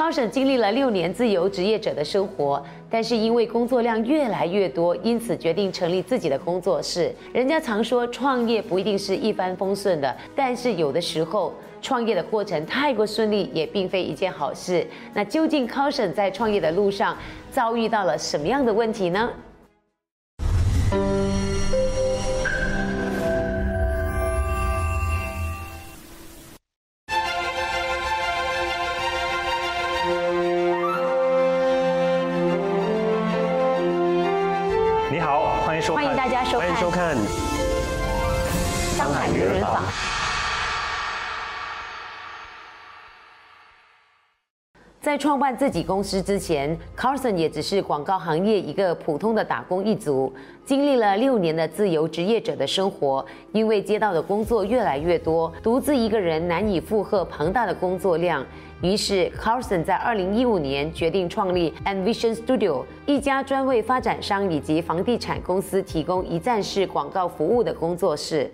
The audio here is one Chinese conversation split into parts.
康省经历了六年自由职业者的生活，但是因为工作量越来越多，因此决定成立自己的工作室。人家常说创业不一定是一帆风顺的，但是有的时候创业的过程太过顺利也并非一件好事。那究竟康省在创业的路上遭遇到了什么样的问题呢？在创办自己公司之前，Carson 也只是广告行业一个普通的打工一族，经历了六年的自由职业者的生活。因为接到的工作越来越多，独自一个人难以负荷庞大的工作量，于是 Carson 在二零一五年决定创立 Envision Studio，一家专为发展商以及房地产公司提供一站式广告服务的工作室。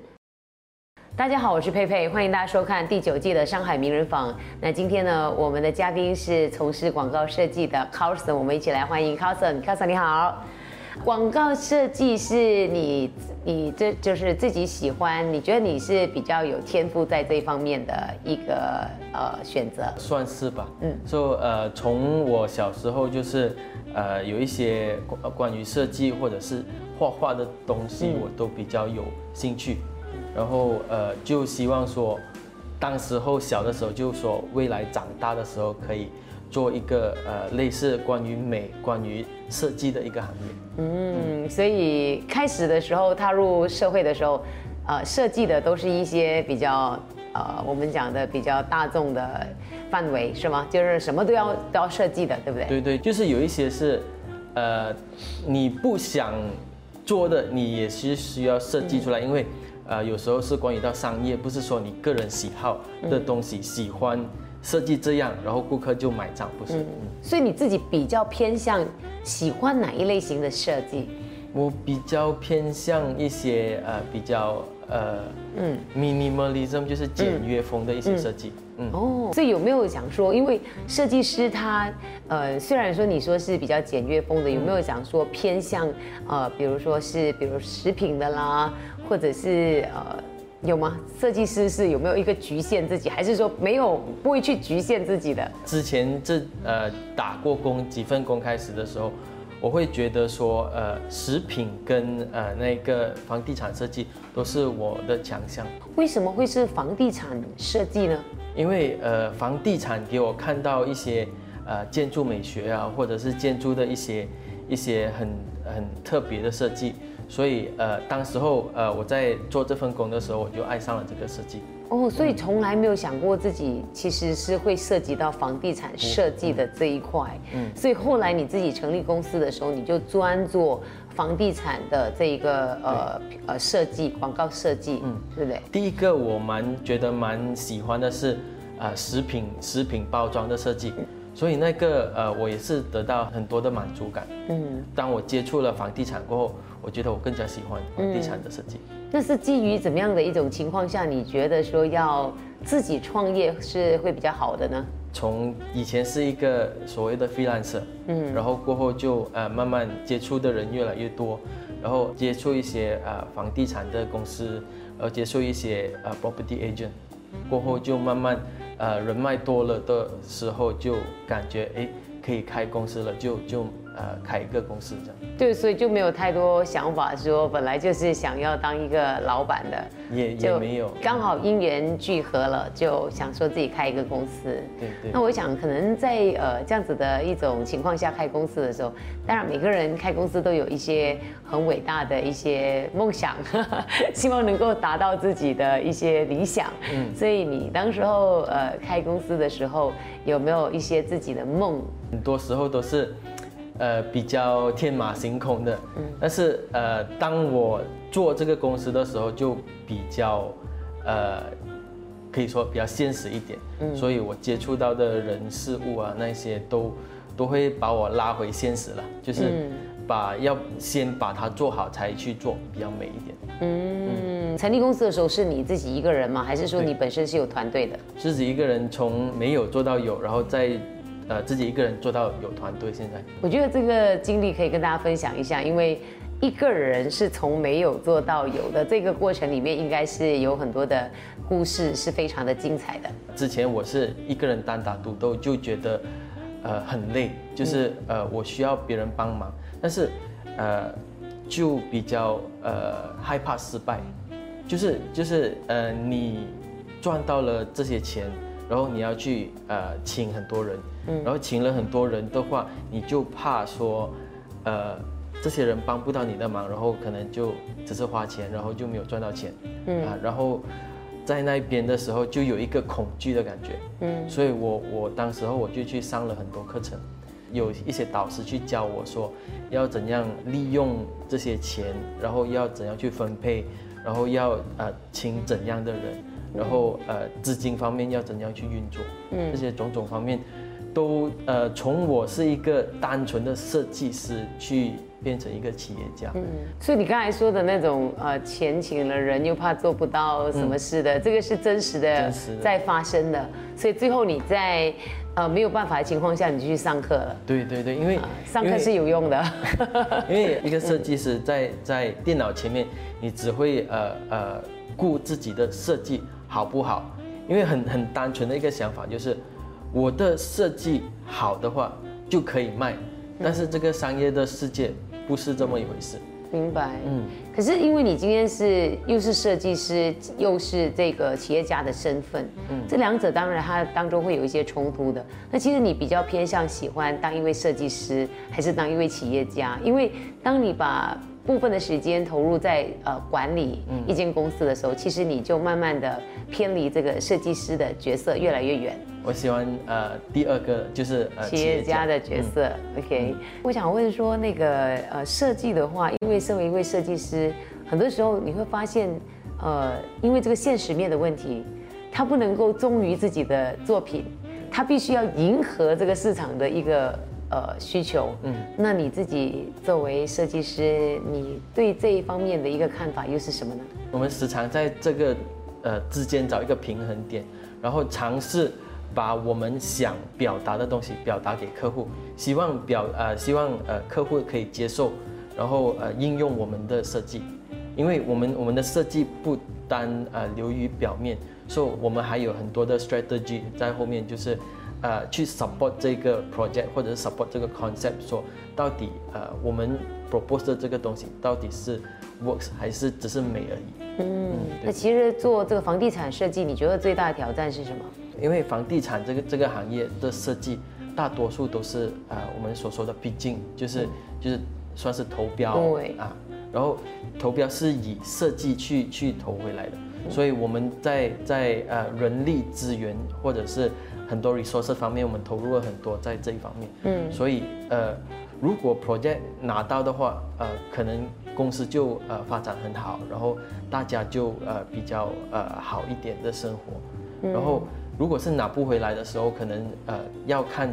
大家好，我是佩佩，欢迎大家收看第九季的上海名人坊。那今天呢，我们的嘉宾是从事广告设计的 Carson，我们一起来欢迎 Carson。Carson 你好，广告设计是你你这就是自己喜欢，你觉得你是比较有天赋在这一方面的一个呃选择。算是吧，嗯就，so, 呃，从我小时候就是，呃，有一些关关于设计或者是画画的东西，嗯我都比较有兴趣，然后呃，就希望说，当时候小的时候就说未来长大的时候可以做一个呃类似关于美、关于设计的一个行业。嗯，所以开始的时候踏入社会的时候，呃，设计的都是一些比较呃我们讲的比较大众的范围是吗？就是什么都要都要设计的，对不对？对对，就是有一些是，呃，你不想做的，你也是需要设计出来，因为，呃，有时候是关于到商业，不是说你个人喜好的东西，喜欢设计这样，然后顾客就买账，不是？嗯所以你自己比较偏向喜欢哪一类型的设计？我比较偏向一些呃比较呃嗯嗯 minimalism，就是简约风的一些设计。嗯，哦，所以有没有想说，因为设计师他呃，虽然说你说是比较简约风的，有没有想说偏向呃，比如说是比如食品的啦，或者是呃。有吗？设计师是有没有一个局限自己，还是说没有不会去局限自己的？之前这呃打过工几份工开始的时候，我会觉得说呃食品跟呃那个房地产设计都是我的强项，为什么会是房地产设计呢？因为呃房地产给我看到一些呃建筑美学啊，或者是建筑的一些一些很很特别的设计，所以呃当时候呃我在做这份工的时候，我就爱上了这个设计。哦，所以从来没有想过自己其实是会涉及到房地产设计的这一块。嗯，所以后来你自己成立公司的时候，你就专做房地产的这一个呃呃设计、广告设计，嗯，对不对？第一个我蛮觉得蛮喜欢的是，呃，食品食品包装的设计，所以那个呃，我也是得到很多的满足感。嗯，当我接触了房地产过后，我觉得我更加喜欢房地产的设计。那是基于怎么样的一种情况下，你觉得说要自己创业是会比较好的呢？从以前是一个所谓的 freelancer，嗯，然后过后就呃慢慢接触的人越来越多，然后接触一些呃房地产的公司，呃接触一些呃 property agent，过后就慢慢呃人脉多了的时候，就感觉哎可以开公司了，就就呃开一个公司这样，对，所以就没有太多想法，说本来就是想要当一个老板的，也也没有，刚好因缘聚合了，就想说自己开一个公司。对对那我想，可能在呃这样子的一种情况下开公司的时候，当然每个人开公司都有一些很伟大的一些梦想，希望能够达到自己的一些理想。嗯，所以你当时候呃开公司的时候，有没有一些自己的梦？很多时候都是，呃，比较天马行空的。嗯。但是呃，当我做这个公司的时候，就比较，呃，可以说比较现实一点。嗯。所以我接触到的人事物啊，那些都都会把我拉回现实了，就是把要先把它做好才去做，比较美一点。嗯，成立公司的时候是你自己一个人吗？还是说你本身是有团队的？自己一个人从没有做到有，然后再呃自己一个人做到有团队。现在我觉得这个经历可以跟大家分享一下，因为一个人是从没有做到有的，这个过程里面应该是有很多的故事，是非常的精彩的。之前我是一个人单打独斗，就觉得呃很累，就是呃我需要别人帮忙，但是呃就比较呃害怕失败，就是就是呃你赚到了这些钱，然后你要去呃请很多人，然后请了很多人的话，你就怕说呃这些人帮不到你的忙，然后可能就只是花钱，然后就没有赚到钱，嗯。啊，然后在那边的时候就有一个恐惧的感觉，嗯，所以我我当时候我就去上了很多课程，有一些导师去教我说要怎样利用这些钱，然后要怎样去分配，然后要呃请怎样的人，然后呃资金方面要怎样去运作，嗯，这些种种方面。都呃，从我是一个单纯的设计师，去变成一个企业家。嗯，所以你刚才说的那种呃，钱请了人又怕做不到什么事的，这个是真实的在发生的。所以最后你在呃没有办法的情况下，你就去上课了。对对对，因为上课是有用的。因为 一个设计师在在电脑前面，你只会呃呃顾自己的设计好不好？因为很很单纯的一个想法就是。我的设计好的话就可以卖，但是这个商业的世界不是这么一回事。明白。嗯。可是因为你今天是又是设计师，又是这个企业家的身份，嗯，这两者当然它当中会有一些冲突的。那其实你比较偏向喜欢当一位设计师，还是当一位企业家？因为当你把部分的时间投入在呃管理一间公司的时候，其实你就慢慢的偏离这个设计师的角色越来越远。我喜欢呃第二个就是呃企业家的角色，OK。我想问说那个呃设计的话，因为身为一位设计师，很多时候你会发现，呃，因为这个现实面的问题，他不能够忠于自己的作品，他必须要迎合这个市场的一个呃需求。嗯，那你自己作为设计师，你对这一方面的一个看法又是什么呢？我们时常在这个呃之间找一个平衡点，然后尝试。把我们想表达的东西表达给客户，希望表呃希望呃客户可以接受，然后呃应用我们的设计，因为我们我们的设计不单呃流于表面，所以我们还有很多的 strategy 在后面，就是呃去 support 这个 project 或者是 support 这个 concept，说到底呃我们 propose 的这个东西到底是 works 还是只是美而已。嗯，那其实做这个房地产设计，你觉得最大的挑战是什么？因为房地产这个这个行业的设计，大多数都是呃我们所说的毕竟就是就是算是投标啊，然后投标是以设计去去投回来的，所以我们在在呃人力资源或者是很多 resource 方面，我们投入了很多在这一方面，嗯，所以呃如果 project 拿到的话，呃可能公司就呃发展很好，然后大家就呃比较呃好一点的生活，然后。如果是拿不回来的时候，可能呃要看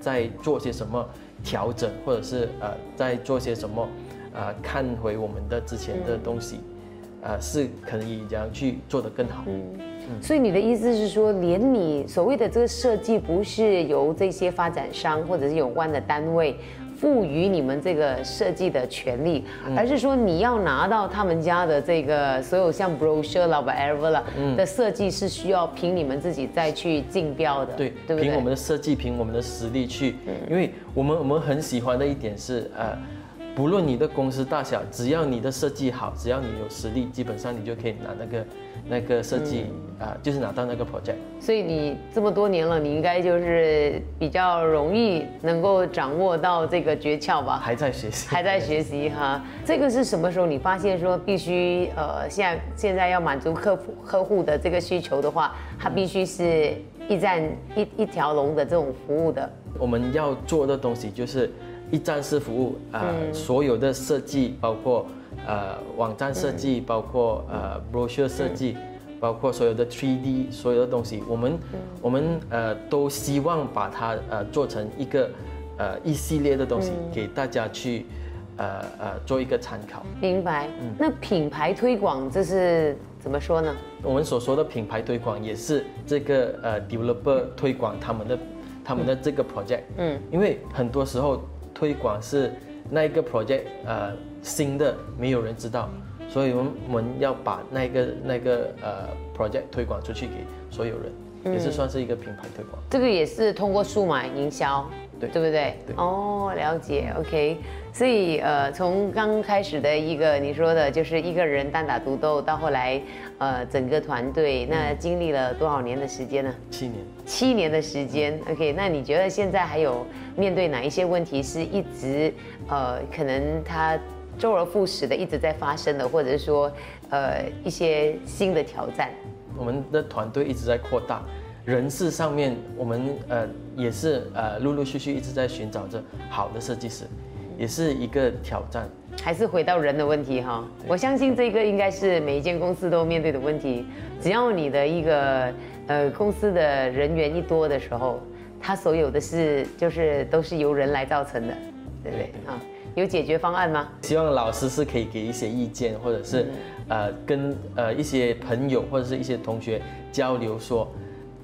在做些什么调整，或者是呃在做些什么，呃看回我们的之前的东西，呃是可以这样去做得更好。嗯，所以你的意思是说，连你所谓的这个设计，不是由这些发展商或者是有关的单位。赋予你们这个设计的权利，而是说你要拿到他们家的这个所有像 brochure 啦、whatever 啦的设计是需要凭你们自己再去竞标的，对，对不对？凭我们的设计，凭我们的实力去，因为我们我们很喜欢的一点是，呃，不论你的公司大小，只要你的设计好，只要你有实力，基本上你就可以拿那个。那个设计啊，就是拿到那个 project。所以你这么多年了，你应该就是比较容易能够掌握到这个诀窍吧？还在学习，还在学习哈。这个是什么时候你发现说必须呃，现在现在要满足客户客户的这个需求的话，它必须是一站一一条龙的这种服务的。我们要做的东西就是一站式服务啊，所有的设计包括。呃，网站设计包括呃，brochure 设计，包括所有的 3D 所有的东西，我们我们呃都希望把它呃做成一个呃一系列的东西给大家去呃呃做一个参考。明白。那品牌推广这是怎么说呢？我们所说的品牌推广也是这个呃 developer 推广他们的他们的这个 project，嗯，因为很多时候推广是那一个 project 呃新的没有人知道，所以我们我们要把那个那个呃 project 推广出去给所有人，也是算是一个品牌推广。这个也是通过数码营销，对对不对？对哦，了解，OK。所以呃，从刚开始的一个你说的，就是一个人单打独斗，到后来呃整个团队，那经历了多少年的时间呢？七年，七年的时间，OK，那你觉得现在还有面对哪一些问题是一直呃，可能它周而复始的一直在发生的，或者是说呃一些新的挑战？我们的团队一直在扩大，人事上面我们呃也是呃陆陆续续一直在寻找着好的设计师，也是一个挑战。还是回到人的问题哈，我相信这个应该是每一间公司都面对的问题。只要你的一个呃公司的人员一多的时候，他所有的事就是都是由人来造成的，对不对啊？有解决方案吗？希望老师是可以给一些意见，或者是呃跟呃一些朋友或者是一些同学交流说，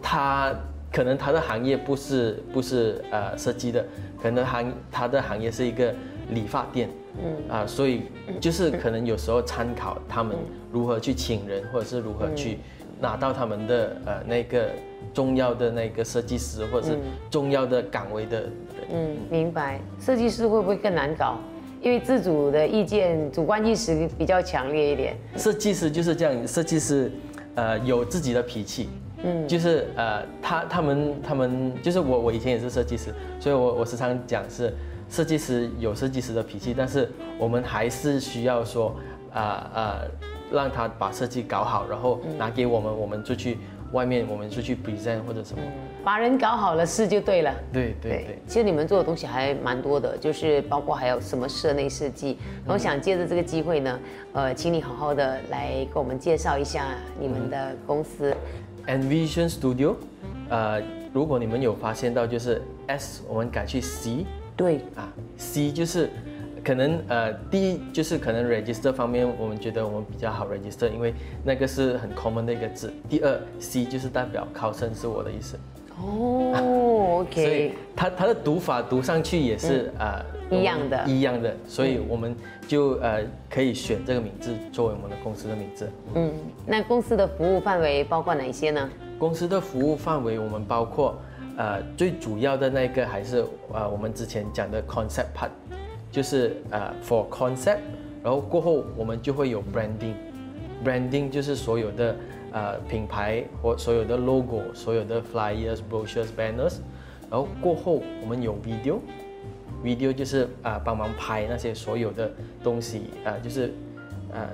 他可能他的行业不是不是呃设计的，可能行他的行业是一个理发店，嗯啊、所以就是可能有时候参考他们如何去请人，或者是如何去拿到他们的呃那个重要的那个设计师，或者是重要的岗位的人。嗯，明白。设计师会不会更难搞？因为自主的意见、主观意识比较强烈一点。设计师就是这样，设计师，呃，有自己的脾气，嗯，就是呃，他他们他们就是我我以前也是设计师，所以我我时常讲是设计师有设计师的脾气，但是我们还是需要说，啊呃让他把设计搞好，然后拿给我们，我们就去外面我们就去 present 或者什么，把人搞好了，事就对了。对对对。其实你们做的东西还蛮多的，就是包括还有什么室内设计。我想借着这个机会呢，呃，请你好好的来给我们介绍一下你们的公司。Envision Studio，呃，如果你们有发现到，就是 S 我们改去 C 对，啊，C 就是可能呃，第一就是可能 register 方面，我们觉得我们比较好 register，因为那个是很 common 的一个字。第二，C 就是代表考生是我的意思，哦，OK。所以它它的读法读上去也是呃一样的。一样的，所以我们就呃可以选这个名字作为我们的公司的名字。嗯，那公司的服务范围包括哪些呢？公司的服务范围，我们包括，呃，最主要的那个还是呃我们之前讲的 concept part，就是呃 for concept，然后过后我们就会有 branding，branding 就是所有的呃品牌或所有的 logo，所有的 flyers、brochures、banners，然后过后我们有 video，video 就是啊、呃帮忙拍那些所有的东西啊、呃就是呃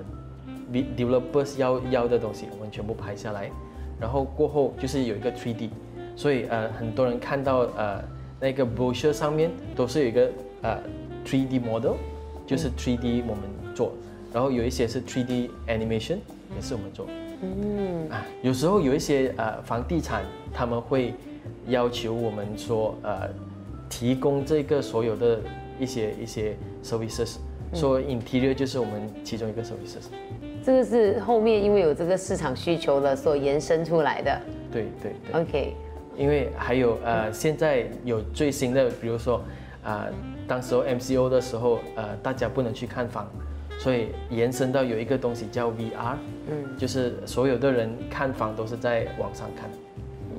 de- developers 要要的东西，我们全部拍下来。然后过后就是有一个 3D，所以呃很多人看到呃那个 brochure 上面都是有一个呃 3D model，就是 3D 我们做，然后有一些是 3D animation 也是我们做。嗯啊，有时候有一些呃房地产他们会要求我们说呃提供这个所有的一些一些 services，说 interior 就是我们其中一个 services。这个是后面因为有这个市场需求了所延伸出来的。对对对。OK，因为还有呃，现在有最新的，比如说，啊、当时候 MCO 的时候，呃，大家不能去看房，所以延伸到有一个东西叫 VR，嗯，就是所有的人看房都是在网上看，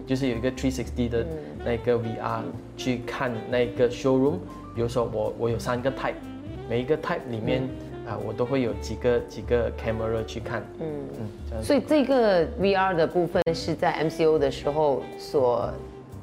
就是有一个360的那个 VR 去看那个 showroom，比如说我我有三个 type，每一个 type 里面啊、我都会有几个几个 camera 去看，嗯。嗯，所以这个 VR 的部分是在 MCO 的时候所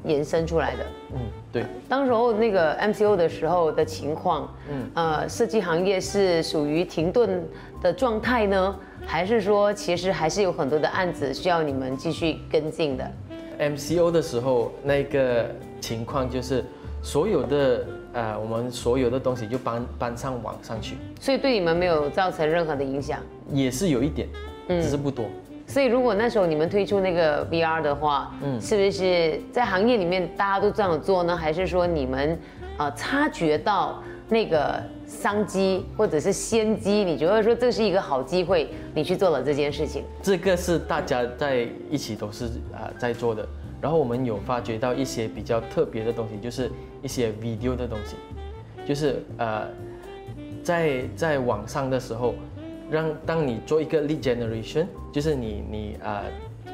延伸出来的。嗯对。当时候那个 MCO 的时候的情况，嗯，呃，设计行业是属于停顿的状态呢，还是说其实还是有很多的案子需要你们继续跟进的？MCO 的时候，那个情况就是所有的呃，我们所有的东西就搬搬上网上去，所以对你们没有造成任何的影响。也是有一点，只是不多。所以如果那时候你们推出那个 VR 的话，嗯，是不是在行业里面大家都这样做呢？还是说你们呃察觉到那个商机或者是先机，你觉得说这是一个好机会，你去做了这件事情？这个是大家在一起都是啊、在做的，然后我们有发掘到一些比较特别的东西，就是一些 video 的东西，就是呃，在在网上的时候，让当你做一个 lead generation，就是你你呃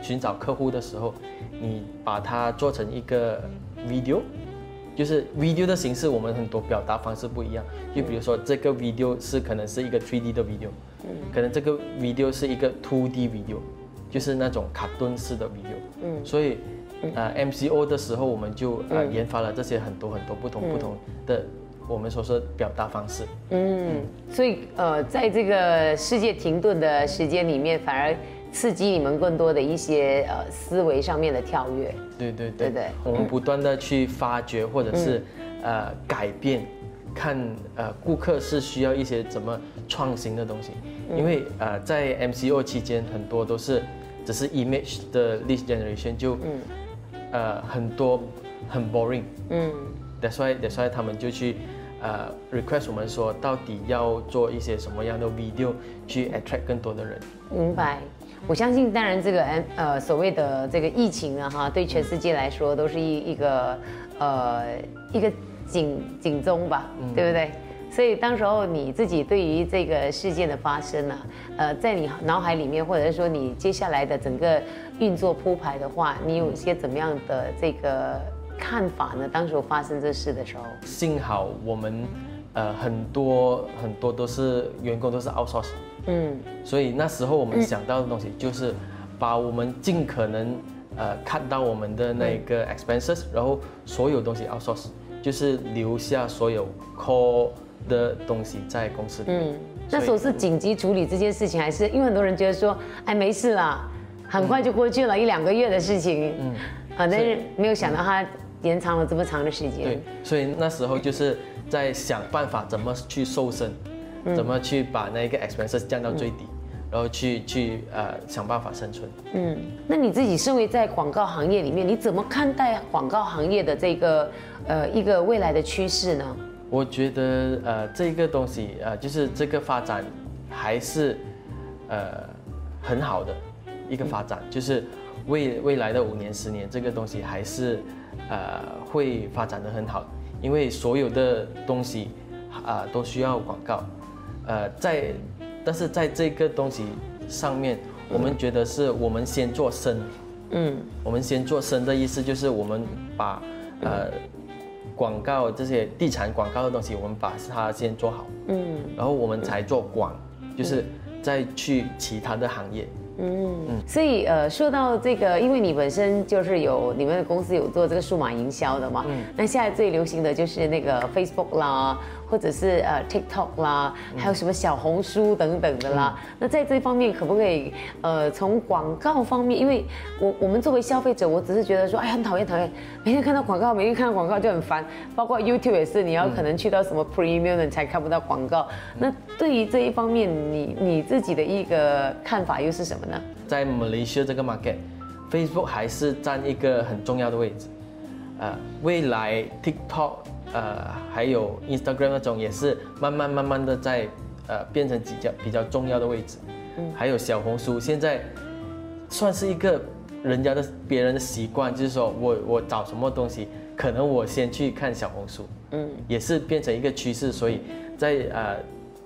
寻找客户的时候，你把它做成一个 video，就是 video 的形式，我们很多表达方式不一样。就比如说这个 video 是可能是一个 3D 的 video，可能这个 video 是一个 2D video，就是那种卡顿式的 video。嗯，所以呃 MCO 的时候，我们就呃研发了这些很多很多不同不同的我们所说的表达方式。嗯，所以呃，在这个世界停顿的时间里面，反而刺激你们更多的一些呃思维上面的跳跃。对对对。对对。我们不断的去发掘或者是、呃改变，看呃顾客是需要一些怎么创新的东西，因为呃在 MCO 期间很多都是只是 image 的 lead generation 就嗯。呃很多很 boring，嗯。That's why that's why 他们就去呃 request 我们说到底要做一些什么样的 video 去 attract 更多的人。明白。我相信，当然这个呃所谓的这个疫情啊哈，对全世界来说都是一一个呃一个警警钟吧，对不对？所以当时候你自己对于这个事件的发生呢、呃，在你脑海里面，或者是说你接下来的整个运作铺排的话，你有一些怎么样的这个看法呢？当时候发生这事的时候，幸好我们呃很多很多都是员工都是 outsource。嗯。所以那时候我们想到的东西就是把我们尽可能呃看到我们的那个 expenses，然后所有东西 outsource，就是留下所有 core 的东西在公司里面。嗯，那时候是紧急处理这件事情，还是因为很多人觉得说，哎，没事啦，很快就过去了，一两个月的事情，嗯，啊，但是没有想到它延长了这么长的时间。对，，所以那时候就是在想办法怎么去瘦身，怎么去把那个 expenses 降到最低，然后去去呃想办法生存。嗯，那你自己身为在广告行业里面，你怎么看待广告行业的这个呃一个未来的趋势呢？我觉得呃这个东西呃就是这个发展还是呃很好的一个发展，就是未未来的五年十年这个东西还是呃会发展的很好，因为所有的东西啊、都需要广告，呃在但是在这个东西上面，我们觉得是我们先做深，嗯。我们先做深的意思就是我们把呃广告这些地产广告的东西，我们把它先做好，嗯。然后我们才做广，就是再去其他的行业。嗯，所以呃，说到这个，因为你本身就是有你们的公司有做这个数码营销的嘛，那现在最流行的就是那个 Facebook 啦，或者是呃 TikTok 啦，还有什么小红书等等的啦。那在这方面可不可以呃从广告方面，因为我我们作为消费者，我只是觉得说，哎，很讨厌讨厌，每天看到广告，每天看到广告就很烦，包括 YouTube 也是，你要可能去到什么 Premium 你才看不到广告。那对于这一方面，你你自己的一个看法又是什么呢？在 Malaysia 这个 market，Facebook 还是占一个很重要的位置。呃，未来 TikTok 呃还有 Instagram 那种也是慢慢慢慢的在呃变成比较比较重要的位置。嗯，还有小红书，现在算是一个人家的别人的习惯，就是说我我找什么东西，可能我先去看小红书。嗯，也是变成一个趋势，所以在呃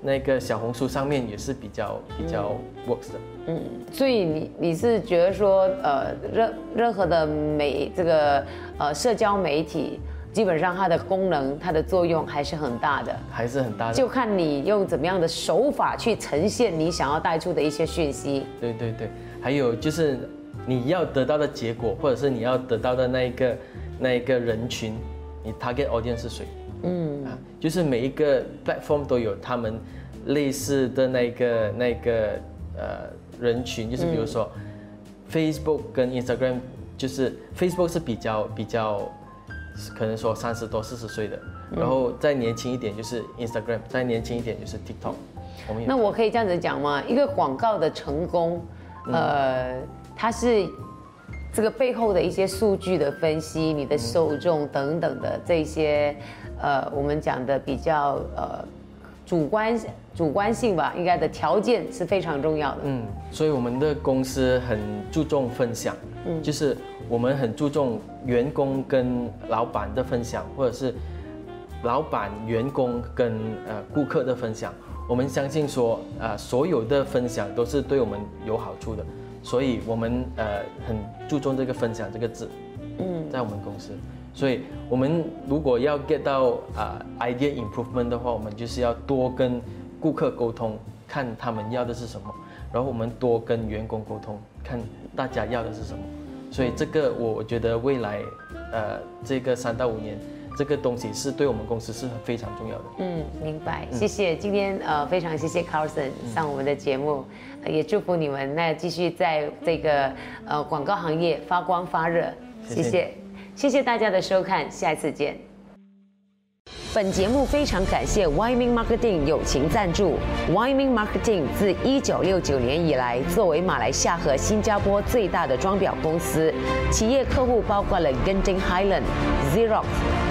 那个小红书上面也是比较比较 works 的。嗯所以你你是觉得说，呃，任任何的媒这个呃社交媒体，基本上它的功能、它的作用还是很大的，还是很大的。就看你用怎么样的手法去呈现你想要带出的一些讯息。对对对，还有就是你要得到的结果，或者是你要得到的那一个那一个人群，你 target audience 是谁？嗯啊，就是每一个 platform 都有他们类似的那个那个呃人群，就是比如说、Facebook 跟 Instagram，就是 Facebook 是比较比较可能说三十多四十岁的，然后再年轻一点就是 Instagram，再年轻一点就是 TikTok。我们那我可以这样子讲吗？一个广告的成功，呃，它是这个背后的一些数据的分析，你的受众等等的这些，呃，我们讲的比较呃主观主观性吧，应该的条件是非常重要的。嗯，所以我们的公司很注重分享，嗯，就是我们很注重员工跟老板的分享，或者是老板、员工跟呃顾客的分享。我们相信说，呃，所有的分享都是对我们有好处的，所以我们呃很注重这个分享这个字，嗯，在我们公司。所以，我们如果要 get 到啊 idea improvement 的话，我们就是要多跟顾客沟通，看他们要的是什么，然后我们多跟员工沟通，看大家要的是什么。所以，这个我觉得未来，呃，这个三到五年，这个东西是对我们公司是非常重要的。嗯，明白，谢谢。今天呃，非常谢谢 Carlson 上我们的节目，也祝福你们那继续在这个呃广告行业发光发热。谢谢。谢谢大家的收看，下一次见。本节目非常感谢 w y m i n g Marketing 友情赞助。w y m i n g Marketing 自一九六九年以来，作为马来西亚和新加坡最大的装裱公司，企业客户包括了 Genting Highland、Xerox、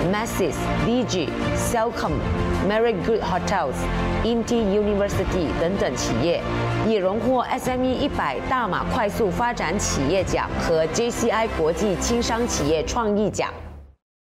Masses、DG、Cellcom、Marriott Good Hotels、INTI University 等等企业，也荣获 SME 一百大马快速发展企业奖和 JCI 国际轻商企业创意奖。